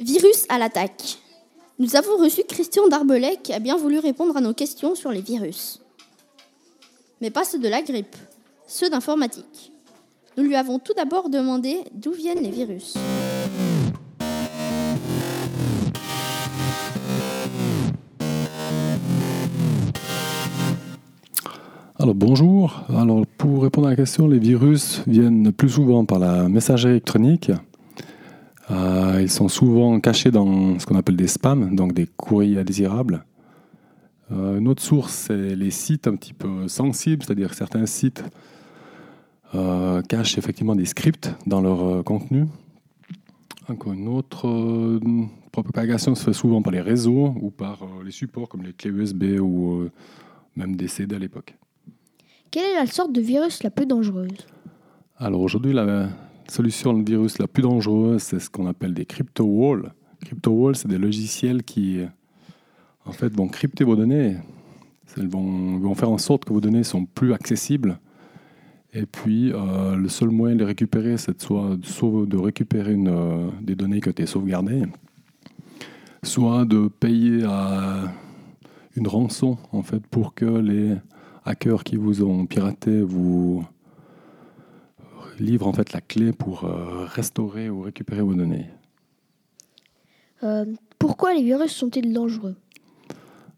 Virus à l'attaque. Nous avons reçu Christian Darbelay qui a bien voulu répondre à nos questions sur les virus. Mais pas ceux de la grippe, ceux d'informatique. Nous lui avons tout d'abord demandé d'où viennent les virus. Alors bonjour. Alors pour répondre à la question, les virus viennent plus souvent par la messagerie électronique. Euh, ils sont souvent cachés dans ce qu'on appelle des spams, donc des courriers indésirables. Euh, une autre source, c'est les sites un petit peu sensibles, c'est-à-dire que certains sites euh, cachent effectivement des scripts dans leur contenu. Encore une autre propagation se fait souvent par les réseaux ou par les supports comme les clés USB ou même des CD à l'époque. Quelle est la sorte de virus la plus dangereuse? Alors aujourd'hui, la solution de virus la plus dangereuse, c'est ce qu'on appelle des crypto walls. Crypto walls, c'est des logiciels qui en fait vont crypter vos données. Ils vont, faire en sorte que vos données sont plus accessibles. Et puis, euh, le seul moyen de les récupérer, c'est soit de récupérer euh, des données qui ont été sauvegardées, soit de payer une rançon en fait pour que les hackers qui vous ont piraté vous livrent en fait la clé pour euh, restaurer ou récupérer vos données. Euh, pourquoi les virus sont-ils dangereux?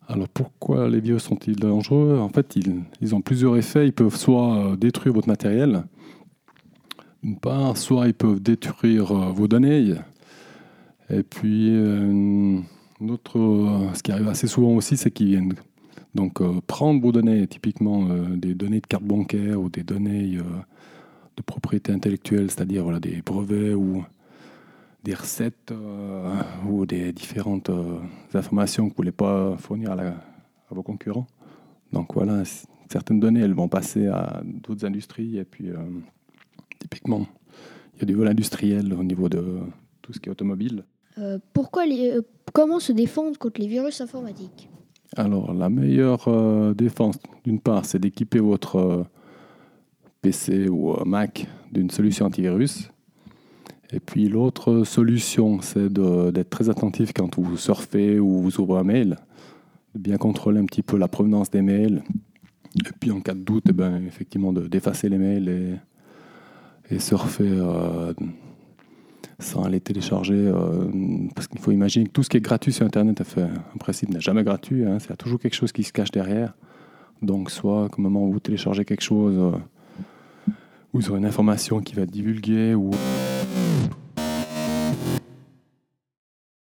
Alors pourquoi les virus sont-ils dangereux? En fait, ils, ont plusieurs effets. Ils peuvent soit euh, détruire votre matériel, d'une part, soit ils peuvent détruire vos données. Et puis, autre, ce qui arrive assez souvent aussi, c'est qu'ils viennent donc euh, prendre vos données, typiquement euh, des données de carte bancaire ou des données de propriété intellectuelle, c'est-à-dire voilà, des brevets ou des recettes ou des différentes informations que vous ne voulez pas fournir à, vos concurrents. Donc voilà, certaines données, elles vont passer à d'autres industries et puis typiquement, il y a du vol industriel au niveau de tout ce qui est automobile. pourquoi comment se défendre contre les virus informatiques? Alors, la meilleure euh, défense, d'une part, c'est d'équiper votre euh, PC ou euh, Mac d'une solution antivirus. Et puis l'autre solution, c'est d'être très attentif quand vous surfez ou vous ouvrez un mail, de bien contrôler un petit peu la provenance des mails. Et puis en cas de doute, eh ben, effectivement, d'effacer les mails et, et surfer sans les télécharger. Euh, parce qu'il faut imaginer que tout ce qui est gratuit sur Internet, en principe, n'est jamais gratuit. Hein, il y a toujours quelque chose qui se cache derrière. Donc, soit au moment où vous téléchargez quelque chose, euh, vous aurez une information qui va être divulguée ou.